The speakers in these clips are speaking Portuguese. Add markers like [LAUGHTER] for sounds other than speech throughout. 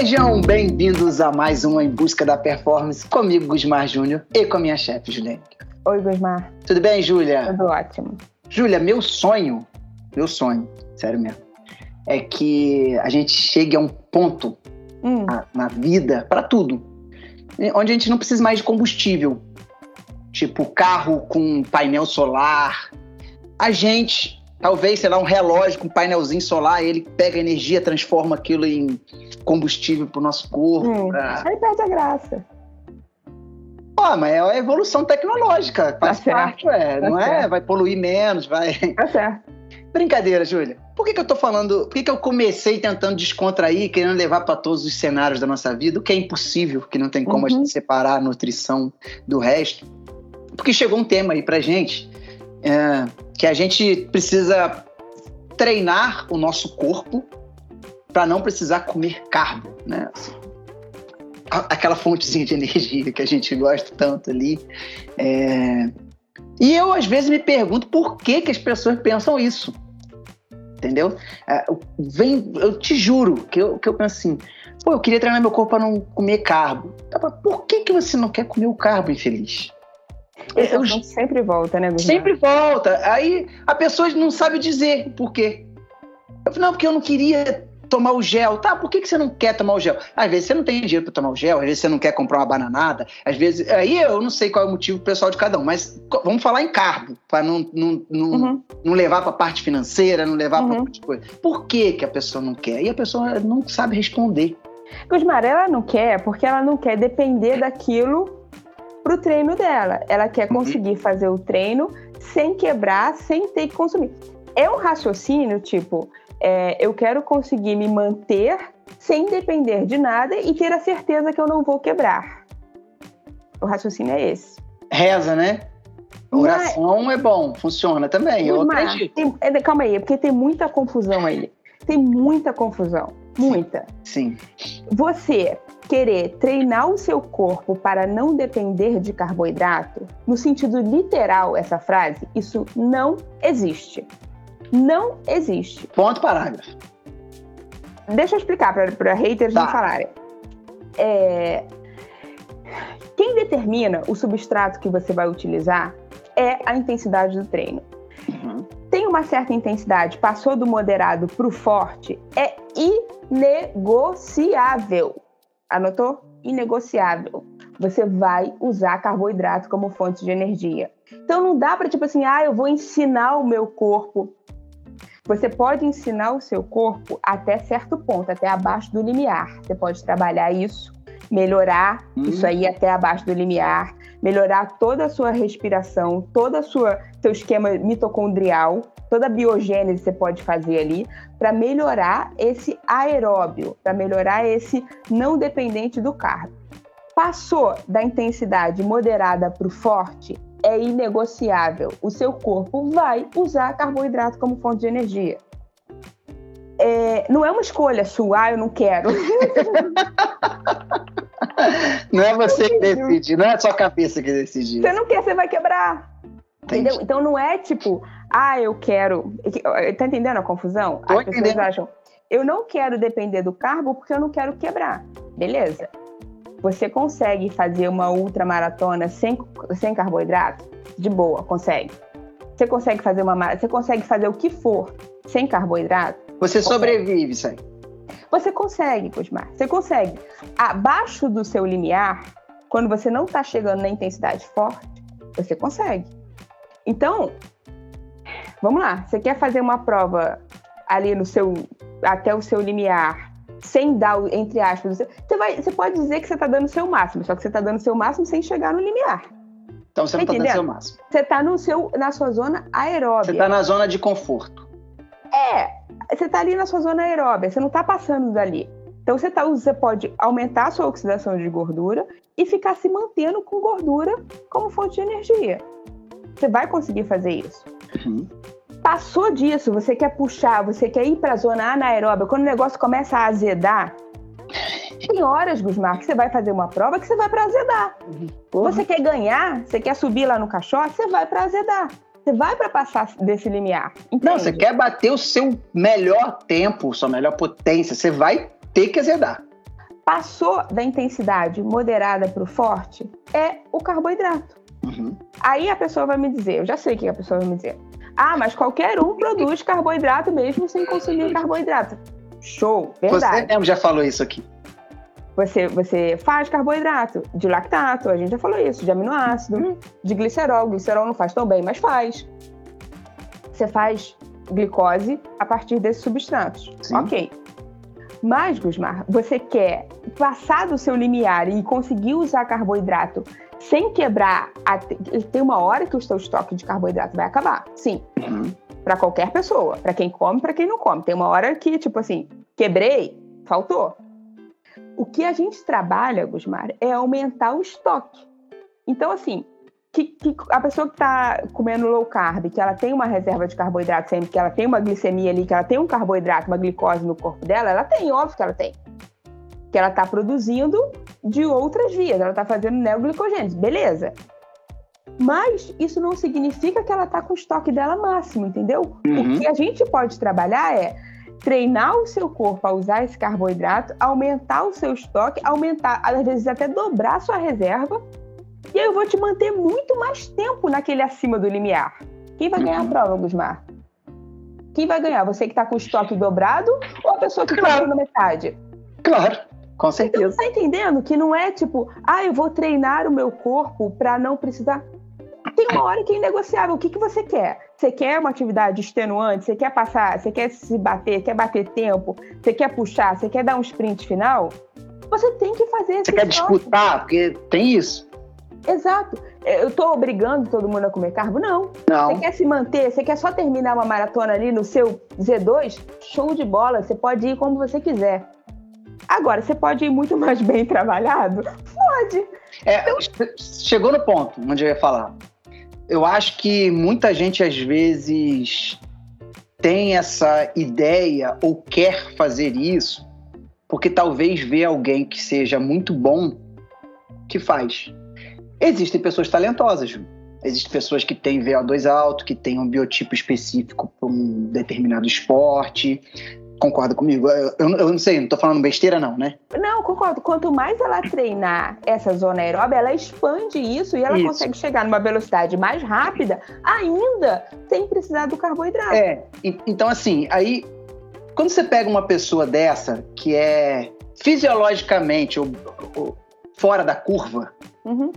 Sejam bem-vindos a mais um Em Busca da Performance comigo, Gusmar Júnior, e com a minha chefe, Juliane. Oi, Gusmar. Tudo bem, Júlia? Tudo ótimo. Júlia, meu sonho, meu sonho, sério mesmo, é que a gente chegue a um ponto hum. na, na vida, para tudo, onde a gente não precisa mais de combustível. Tipo, carro com painel solar. A gente Talvez, sei lá, um relógio com um painelzinho solar, ele pega energia, transforma aquilo em combustível para o nosso corpo. Hum, pra... Aí perde a graça. Pô, mas é a evolução tecnológica. Tá faz tá parte, é, tá não é? certo. é? Vai poluir menos, vai. Tá certo. Brincadeira, Júlia. Por que, que eu tô falando? Por que, que eu comecei tentando descontrair, querendo levar para todos os cenários da nossa vida, o que é impossível, que não tem como uhum. a gente separar a nutrição do resto? Porque chegou um tema aí pra gente. É, que a gente precisa treinar o nosso corpo para não precisar comer carbo, né? Aquela fontezinha de [LAUGHS] energia que a gente gosta tanto ali. É... E eu, às vezes, me pergunto por que, que as pessoas pensam isso. Entendeu? É, vem, eu te juro que eu, que eu penso assim: pô, eu queria treinar meu corpo para não comer carbo. Tá, por que, que você não quer comer o carbo, infeliz? Esse eu, sempre volta, né, Gustavo? Sempre volta. Aí a pessoa não sabe dizer por quê. Eu falei, não, porque eu não queria tomar o gel. Tá, por que, que você não quer tomar o gel? Às vezes você não tem dinheiro para tomar o gel, às vezes você não quer comprar uma bananada, às vezes. Aí eu não sei qual é o motivo pessoal de cada um, mas vamos falar em carbo, para não, não, não, uhum. não levar para a parte financeira, não levar uhum. para coisa. Por que, que a pessoa não quer? E a pessoa não sabe responder. Gusmar, ela não quer porque ela não quer depender daquilo para o treino dela. Ela quer uhum. conseguir fazer o treino sem quebrar, sem ter que consumir. É um raciocínio tipo, é, eu quero conseguir me manter sem depender de nada e ter a certeza que eu não vou quebrar. O raciocínio é esse. Reza, né? Oração Mas, é bom, funciona também, eu acredito. Tem, é, calma aí, porque tem muita confusão aí. Tem muita confusão. Muita. Sim. Você querer treinar o seu corpo para não depender de carboidrato, no sentido literal essa frase, isso não existe. Não existe. Ponto parágrafo. Deixa eu explicar para haters tá. não falarem. É... Quem determina o substrato que você vai utilizar é a intensidade do treino. Uhum. Tem uma certa intensidade, passou do moderado para o forte, é inegociável. Anotou? Inegociável. Você vai usar carboidrato como fonte de energia. Então não dá para tipo assim, ah, eu vou ensinar o meu corpo. Você pode ensinar o seu corpo até certo ponto, até abaixo do limiar. Você pode trabalhar isso, melhorar hum. isso aí até abaixo do limiar, melhorar toda a sua respiração, todo o seu esquema mitocondrial, toda a biogênese você pode fazer ali para melhorar esse aeróbio, para melhorar esse não dependente do carbo. Passou da intensidade moderada para o forte, é inegociável. O seu corpo vai usar carboidrato como fonte de energia. É, não é uma escolha sua, ah, eu não quero. [LAUGHS] não é você que decide, não é sua cabeça que decide. Você não quer, você vai quebrar. Entendeu? Então não é tipo, ah, eu quero. Tá entendendo a confusão? Tô As pessoas entendendo. acham, eu não quero depender do carbo porque eu não quero quebrar. Beleza. Você consegue fazer uma ultramaratona sem, sem carboidrato? De boa, consegue. Você consegue fazer uma você consegue fazer o que for sem carboidrato? Você sobrevive, sai. Você consegue, Cosmar. Você consegue. Abaixo do seu limiar, quando você não está chegando na intensidade forte, você consegue. Então, vamos lá. Você quer fazer uma prova ali no seu até o seu limiar, sem dar, entre aspas, você, vai, você pode dizer que você está dando o seu máximo, só que você está dando o seu máximo sem chegar no limiar. Então você não está dando o seu máximo. Você está no seu, na sua zona aeróbica. Você está na zona de conforto. É, você está ali na sua zona aeróbica, você não está passando dali. Então você, tá, você pode aumentar a sua oxidação de gordura e ficar se mantendo com gordura como fonte de energia. Você vai conseguir fazer isso. Uhum. Passou disso, você quer puxar, você quer ir para a zona anaeróbica, quando o negócio começa a azedar, tem horas, Gusmar, que você vai fazer uma prova que você vai para azedar. Uhum. Você quer ganhar, você quer subir lá no caixote, você vai para azedar. Você vai para passar desse limiar. Entende? Não, você quer bater o seu melhor tempo, sua melhor potência, você vai ter que azedar. Passou da intensidade moderada para o forte, é o carboidrato. Uhum. Aí a pessoa vai me dizer, eu já sei o que a pessoa vai me dizer. Ah, mas qualquer um produz carboidrato mesmo sem consumir carboidrato. Show, verdade. Você mesmo já falou isso aqui. Você, você faz carboidrato de lactato, a gente já falou isso, de aminoácido, uhum. de glicerol. Glicerol não faz tão bem, mas faz. Você faz glicose a partir desses substratos. Sim. Ok. Mas, Gusmar, você quer passar do seu limiar e conseguir usar carboidrato sem quebrar. A... Tem uma hora que o seu estoque de carboidrato vai acabar. Sim. Uhum. Para qualquer pessoa. Para quem come, para quem não come. Tem uma hora que, tipo assim, quebrei, faltou. O que a gente trabalha, Gusmar, é aumentar o estoque. Então, assim, que, que, a pessoa que está comendo low carb, que ela tem uma reserva de carboidrato sempre, que ela tem uma glicemia ali, que ela tem um carboidrato, uma glicose no corpo dela, ela tem, óbvio que ela tem. Que ela está produzindo de outras vias, ela está fazendo neoglicogênese, beleza. Mas isso não significa que ela está com o estoque dela máximo, entendeu? Uhum. O que a gente pode trabalhar é treinar o seu corpo a usar esse carboidrato, aumentar o seu estoque, aumentar, às vezes até dobrar a sua reserva e aí eu vou te manter muito mais tempo naquele acima do limiar. Quem vai ganhar a uhum. prova, Gusmar? Quem vai ganhar? Você que está com o estoque dobrado ou a pessoa que está claro. na metade? Claro, com certeza. Então, você está entendendo que não é tipo, ah, eu vou treinar o meu corpo para não precisar. Tem uma hora que é inegociável. O que, que você quer? Você quer uma atividade extenuante? Você quer passar? Você quer se bater? Quer bater tempo? Você quer puxar? Você quer dar um sprint final? Você tem que fazer Você quer disputar? Porque tem isso. Exato. Eu estou obrigando todo mundo a comer carbo? Não. Não. Você quer se manter? Você quer só terminar uma maratona ali no seu Z2? Show de bola. Você pode ir como você quiser. Agora, você pode ir muito mais bem trabalhado? Pode. É, então... Chegou no ponto onde eu ia falar. Eu acho que muita gente, às vezes, tem essa ideia ou quer fazer isso porque talvez vê alguém que seja muito bom que faz. Existem pessoas talentosas. Existem pessoas que têm VO2 alto, que têm um biotipo específico para um determinado esporte. Concorda comigo? Eu, eu, não sei, não estou falando besteira, não, né? Não, concordo. Quanto mais ela treinar essa zona aeróbica, ela expande isso e ela isso. consegue chegar numa velocidade mais rápida, ainda sem precisar do carboidrato. É, então assim, aí, quando você pega uma pessoa dessa, que é fisiologicamente ou, ou fora da curva, uhum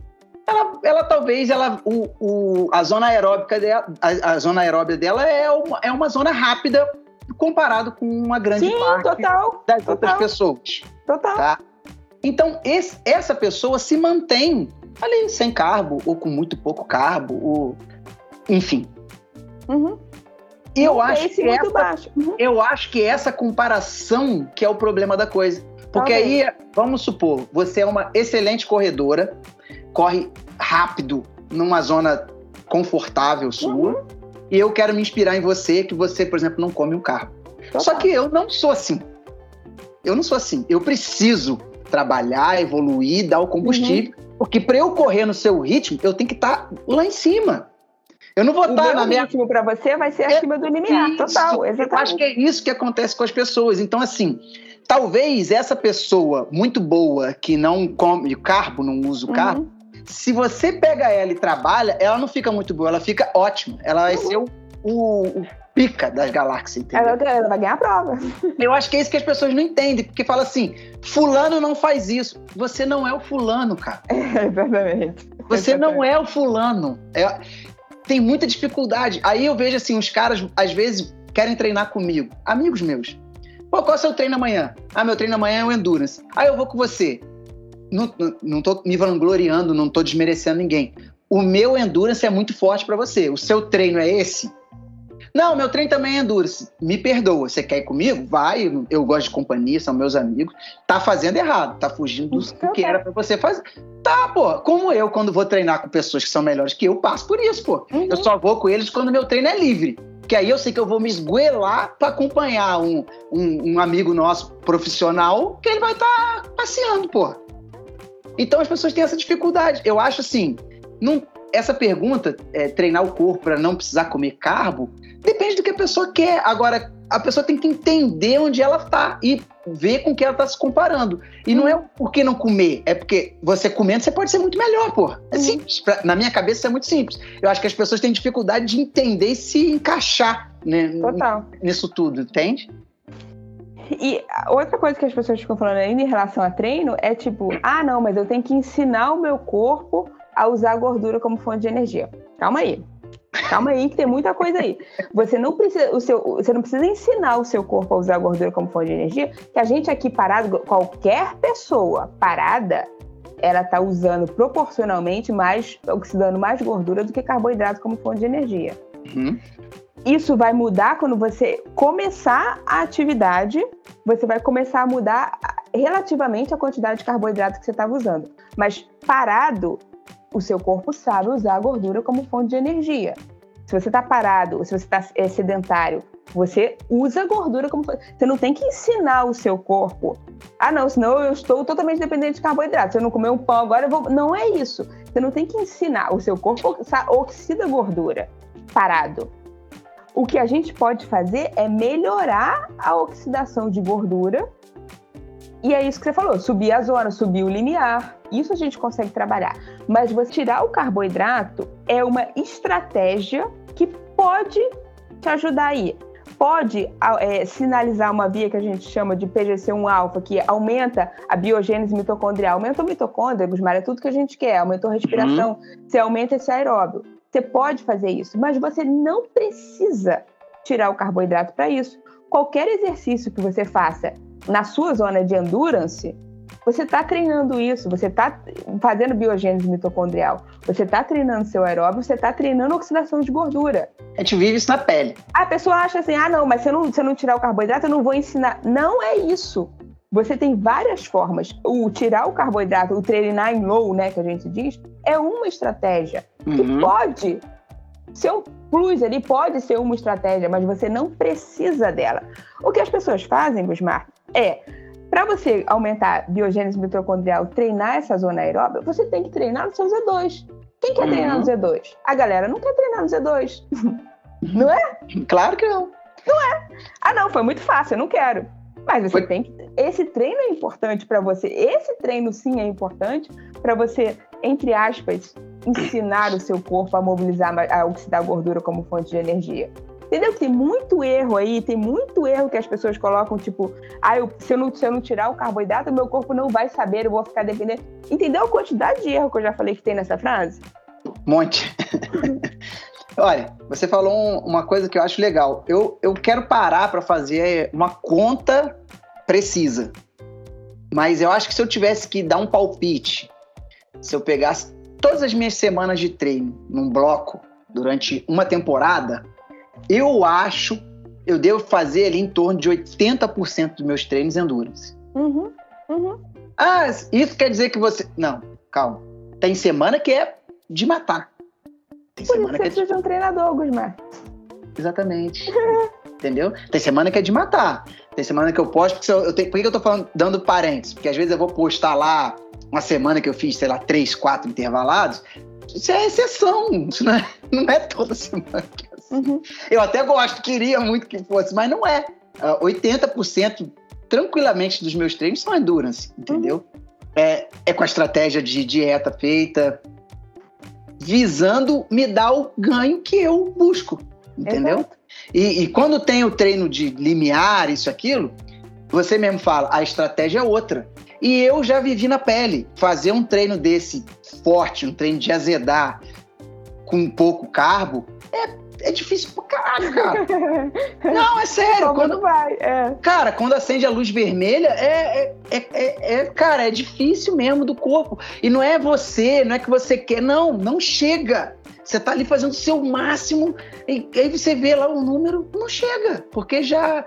ela, ela talvez ela, o, o, a zona aeróbica dela, a, a, zona aeróbica dela é uma, é uma zona rápida comparado com uma grande Sim, parte total, das total, outras pessoas. Total. Tá? Então, esse, essa pessoa se mantém ali sem carbo, ou com muito pouco carbo, ou enfim. Uhum. Eu acho, que essa, uhum. eu acho que essa comparação que é o problema da coisa. Porque Talvez. aí, vamos supor, você é uma excelente corredora, corre rápido numa zona confortável sua. Uhum. E eu quero me inspirar em você, que você, por exemplo, não come um carro. Só que eu não sou assim. Eu não sou assim. Eu preciso trabalhar, evoluir, dar o combustível. Uhum. Porque para eu correr no seu ritmo, eu tenho que estar tá lá em cima. Eu não vou estar tá na minha. O ritmo para você vai ser é acima do limiar, isso. total. Exatamente. Eu acho que é isso que acontece com as pessoas. Então, assim, talvez essa pessoa muito boa que não come carbo, não usa o uhum. Se você pega ela e trabalha, ela não fica muito boa, ela fica ótima. Ela vai ser o, o, o pica das galáxias, entendeu? Ela, ela, vai ganhar a prova. Eu acho que é isso que as pessoas não entendem, porque fala assim, fulano não faz isso. Você não é o fulano, cara. É, [LAUGHS] exatamente. Você exatamente. não é o fulano. É, tem muita dificuldade. Aí eu vejo assim, os caras, às vezes, querem treinar comigo. Amigos meus. Pô, qual é o seu treino amanhã? Ah, meu treino amanhã é o Endurance. Aí eu vou com você não, não tô me vangloriando, não tô desmerecendo ninguém. O meu endurance é muito forte para você. O seu treino é esse? Não, meu treino também é endurance. Me perdoa. Você quer ir comigo? Vai. Eu gosto de companhia, são meus amigos. Tá fazendo errado. Tá fugindo do que era para você fazer. Tá, pô. Como eu, quando vou treinar com pessoas que são melhores que eu, passo por isso, pô. Uhum. Eu só vou com eles quando meu treino é livre. Que aí eu sei que eu vou me esguelar para acompanhar um, um, um, amigo nosso profissional que ele vai estar tá passeando, pô. Então as pessoas têm essa dificuldade. Eu acho assim, não, essa pergunta, é, treinar o corpo para não precisar comer carbo, depende do que a pessoa quer. Agora, a pessoa tem que entender onde ela está. E ver com que ela está se comparando. E não é porque não comer, é porque você comendo você pode ser muito melhor, pô. É uhum. simples. Pra, na minha cabeça é muito simples. Eu acho que as pessoas têm dificuldade de entender e se encaixar né, Total. nisso tudo, entende? E outra coisa que as pessoas ficam falando ainda em relação a treino é tipo, ah, não, mas eu tenho que ensinar o meu corpo a usar a gordura como fonte de energia. Calma aí. Calma aí, que tem muita coisa aí. Você não precisa, o seu, você não precisa ensinar o seu corpo a usar a gordura como fonte de energia, que a gente aqui parado, qualquer pessoa parada, ela está usando proporcionalmente mais, oxidando mais gordura do que carboidrato como fonte de energia. Uhum. Isso vai mudar quando você começar a atividade, você vai começar a mudar relativamente a quantidade de carboidrato que você estava usando. Mas parado, o seu corpo sabe usar a gordura como fonte de energia. Se você está parado, se você está é, sedentário, você usa a gordura como Você não tem que ensinar o seu corpo. Ah, não, senão eu estou totalmente dependente de carboidrato. Se eu não comer um pão agora, eu vou. Não é isso. Você não tem que ensinar. O seu corpo oxida gordura parado. O que a gente pode fazer é melhorar a oxidação de gordura. E é isso que você falou: subir a zona, subir o limiar. Isso a gente consegue trabalhar. Mas você tirar o carboidrato é uma estratégia que pode te ajudar aí. Pode é, sinalizar uma via que a gente chama de PGC1-alfa, que aumenta a biogênese mitocondrial. Aumenta o mitocôndria, Gusmar, é tudo que a gente quer. Aumentou a respiração, uhum. você aumenta esse aeróbio. Você pode fazer isso, mas você não precisa tirar o carboidrato para isso. Qualquer exercício que você faça na sua zona de endurance, você está treinando isso, você está fazendo biogênese mitocondrial, você está treinando seu aeróbio, você está treinando oxidação de gordura. A gente vive isso na pele. A pessoa acha assim: ah, não, mas se eu não, se eu não tirar o carboidrato, eu não vou ensinar. Não é isso. Você tem várias formas. O tirar o carboidrato, o treinar em low, né, que a gente diz, é uma estratégia uhum. que pode ser um plus ali, pode ser uma estratégia, mas você não precisa dela. O que as pessoas fazem, Gusmar, é para você aumentar a biogênese mitocondrial, treinar essa zona aeróbica, você tem que treinar no seu Z2. Quem quer uhum. treinar no Z2? A galera não quer treinar no Z2. [LAUGHS] não é? Claro que não. Não é. Ah, não, foi muito fácil, eu não quero. Mas você foi... tem que. Esse treino é importante para você. Esse treino, sim, é importante para você, entre aspas, ensinar o seu corpo a mobilizar, a oxidar gordura como fonte de energia. Entendeu? Tem muito erro aí, tem muito erro que as pessoas colocam, tipo, ah, eu, se, eu não, se eu não tirar o carboidrato, meu corpo não vai saber, eu vou ficar dependendo. Entendeu a quantidade de erro que eu já falei que tem nessa frase? Monte. [LAUGHS] Olha, você falou uma coisa que eu acho legal. Eu, eu quero parar para fazer uma conta precisa. Mas eu acho que se eu tivesse que dar um palpite, se eu pegasse todas as minhas semanas de treino num bloco durante uma temporada, eu acho, eu devo fazer ali em torno de 80% dos meus treinos endurance. Uhum, uhum. Ah, isso quer dizer que você. Não, calma. Tem semana que é de matar. Tem Por semana isso que você é de um treinador, Gusmar. Exatamente. [LAUGHS] Entendeu? Tem semana que é de matar. Tem semana que eu posto. Porque eu tenho, por que eu tô falando, dando parênteses? Porque às vezes eu vou postar lá uma semana que eu fiz, sei lá, três, quatro intervalados. Isso é exceção. Isso não é, [LAUGHS] não é toda semana que Uhum. Eu até gosto, queria muito que fosse, mas não é. Uh, ah, 80% tranquilamente dos meus treinos são endurance, entendeu? Uhum. É, é com a estratégia de dieta feita, visando me dar o ganho que eu busco, entendeu? E, e, quando tem o treino de limiar, isso, aquilo, você mesmo fala, a estratégia é outra. E eu já vivi na pele. Fazer um treino desse forte, um treino de azedar com pouco carbo, é é difícil pra caralho, cara. [LAUGHS] Não, é sério. Como quando vai, é. Cara, quando acende a luz vermelha, é, é, é, é, Cara, é difícil mesmo do corpo. E não é você, não é que você quer. Não, não chega. Você tá ali fazendo o seu máximo e aí você vê lá o número, não chega, porque já.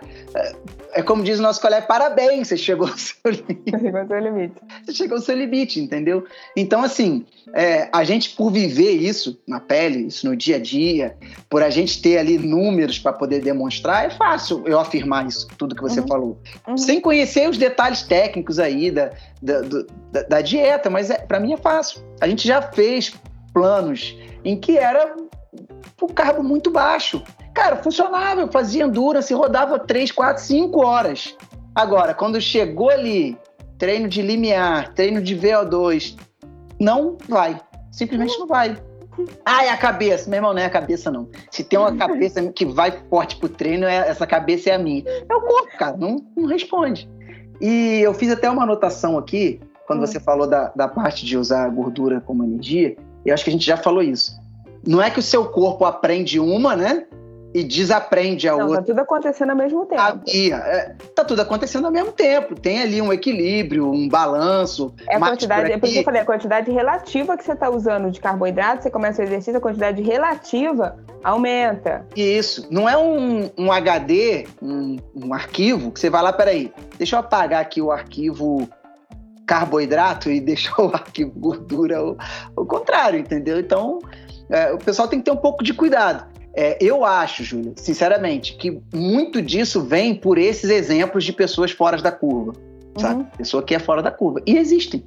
É, como diz o nosso colega, parabéns, você chegou ao seu limite. Chegou ao seu limite. Você chegou ao seu limite, entendeu? Então, assim, é, a gente, por viver isso na pele, isso no dia a dia, por a gente ter ali números para poder demonstrar, é fácil eu afirmar isso, tudo que você uhum. falou. Uhum. Sem conhecer os detalhes técnicos aí da, da, da, da dieta, mas é, para mim é fácil. A gente já fez planos em que era o carbo muito baixo. Cara, funcionava, eu fazia endurance, rodava 3, 4, 5 horas. Agora, quando chegou ali, treino de limiar, treino de VO2, não vai. Simplesmente não vai. Ai, a cabeça. Meu irmão, não é a cabeça, não. Se tem uma cabeça que vai forte pro treino, é, essa cabeça é a minha. É o corpo, cara. Não, não responde. E eu fiz até uma anotação aqui, quando hum. você falou da, da parte de usar a gordura como energia. Eu acho que a gente já falou isso. Não é que o seu corpo aprende uma, né? E desaprende a Não, tá outra. Tá tudo acontecendo ao mesmo tempo. É, tá tudo acontecendo ao mesmo tempo. Tem ali um equilíbrio, um balanço. É a quantidade, é por isso que eu falei, a quantidade relativa que você está usando de carboidrato, você começa o exercício, a quantidade relativa aumenta. Isso. Não é um, um HD, um, um arquivo, que você vai lá, peraí, deixa eu apagar aqui o arquivo carboidrato e [LAUGHS] deixar o arquivo gordura, o, o contrário, entendeu? Então, é, o pessoal tem que ter um pouco de cuidado. É, eu acho, Júlia, sinceramente, que muito disso vem por esses exemplos de pessoas fora da curva. Sabe? Uhum. Pessoa que é fora da curva. E existem.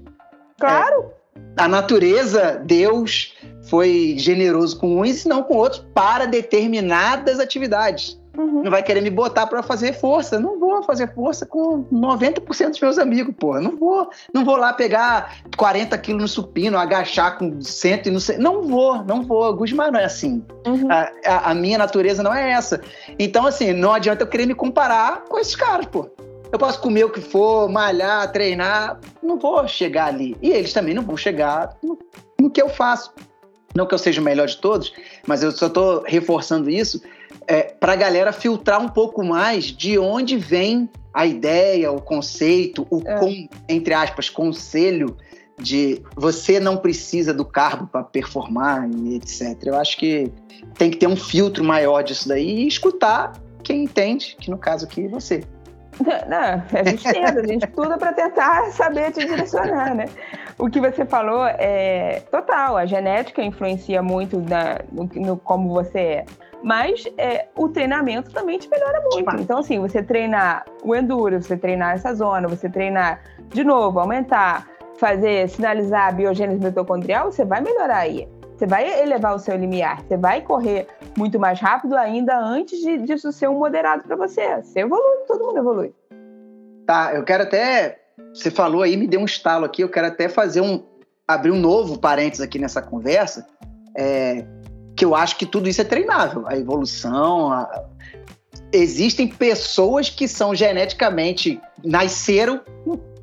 Claro! É, a natureza, Deus, foi generoso com uns e não com outros para determinadas atividades. Uhum. Não vai querer me botar para fazer força. Não vou fazer força com 90% dos meus amigos, porra. Não vou. Não vou lá pegar 40 quilos no supino, agachar com 100 e não sei. Não vou, não vou. Gusmar não é assim. Uhum. A, a, a, minha natureza não é essa. Então, assim, não adianta eu querer me comparar com esses caras, pô. Eu posso comer o que for, malhar, treinar, não vou chegar ali. E eles também não vão chegar no, no que eu faço. Não que eu seja o melhor de todos, mas eu só estou reforçando isso é, para a galera filtrar um pouco mais de onde vem a ideia, o conceito, o é. com, entre aspas, conselho de você não precisa do carbo para performar e etc. Eu acho que tem que ter um filtro maior disso daí e escutar quem entende, que no caso aqui é você. Não, a gente [LAUGHS] tenta, a gente estuda para tentar saber te direcionar, né? O que você falou é total, a genética influencia muito na, no, no como você é. Mas é, o treinamento também te melhora muito. Então, assim, você treinar o enduro, você treinar essa zona, você treinar de novo, aumentar, fazer, sinalizar a biogênese mitocondrial, você vai melhorar aí. Você vai elevar o seu limiar, você vai correr muito mais rápido ainda antes de, disso ser um moderado para você. Você evolui, todo mundo evolui. Tá, eu quero até. Você falou aí, me deu um estalo aqui, eu quero até fazer um. abrir um novo parênteses aqui nessa conversa. É, que eu acho que tudo isso é treinável. A evolução. A... Existem pessoas que são geneticamente nasceram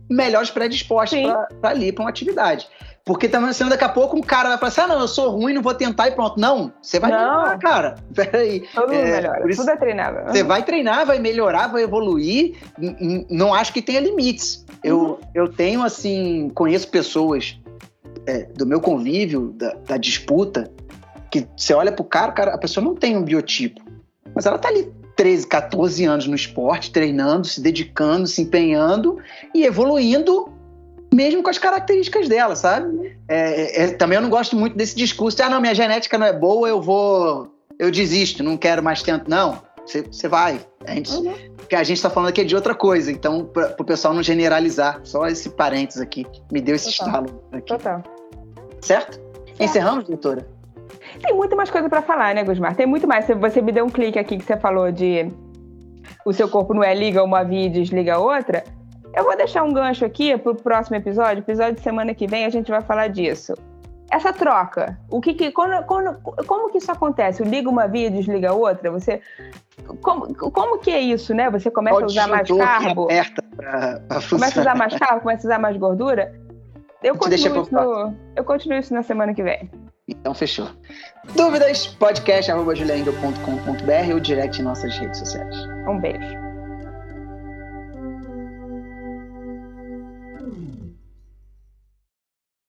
melhores predispostas para ali, para uma atividade. Porque também, senão daqui a pouco um cara vai falar assim: ah, não, eu sou ruim, não vou tentar e pronto. Não, você vai não. melhorar, cara. [LAUGHS] Peraí. Todo mundo é, melhora. Isso, Tudo é treinável. Você vai treinar, vai melhorar, vai evoluir. Não acho que tenha limites. Eu, uhum. eu tenho, assim, conheço pessoas é, do meu convívio, da, da disputa, que você olha pro cara, cara, a pessoa não tem um biotipo, mas ela tá ali 13, 14 anos no esporte, treinando, se dedicando, se empenhando e evoluindo mesmo com as características dela, sabe? É, é, também eu não gosto muito desse discurso de, ah, não, minha genética não é boa, eu vou, eu desisto, não quero mais tempo. Não, você vai. A gente, uhum. Porque a gente está falando aqui de outra coisa, então, para o pessoal não generalizar, só esse parênteses aqui, me deu esse Total. estalo aqui. Total. Certo? certo? Encerramos, doutora? Tem muito mais coisa para falar, né, Gusmar? Tem muito mais. Você me deu um clique aqui que você falou de o seu corpo não é liga uma via e desliga outra. Eu vou deixar um gancho aqui pro próximo episódio. Episódio de semana que vem a gente vai falar disso. Essa troca, o que, que quando, quando, como que isso acontece? Liga uma via, e desliga outra. Você como, como que é isso, né? Você começa a usar mais carbo, pra, pra começa a usar mais carbo, começa a usar mais gordura. Eu continuo, isso eu continuo isso na semana que vem. Então, fechou. Dúvidas? podcast.juliaengel.com.br ou direct em nossas redes sociais. Um beijo.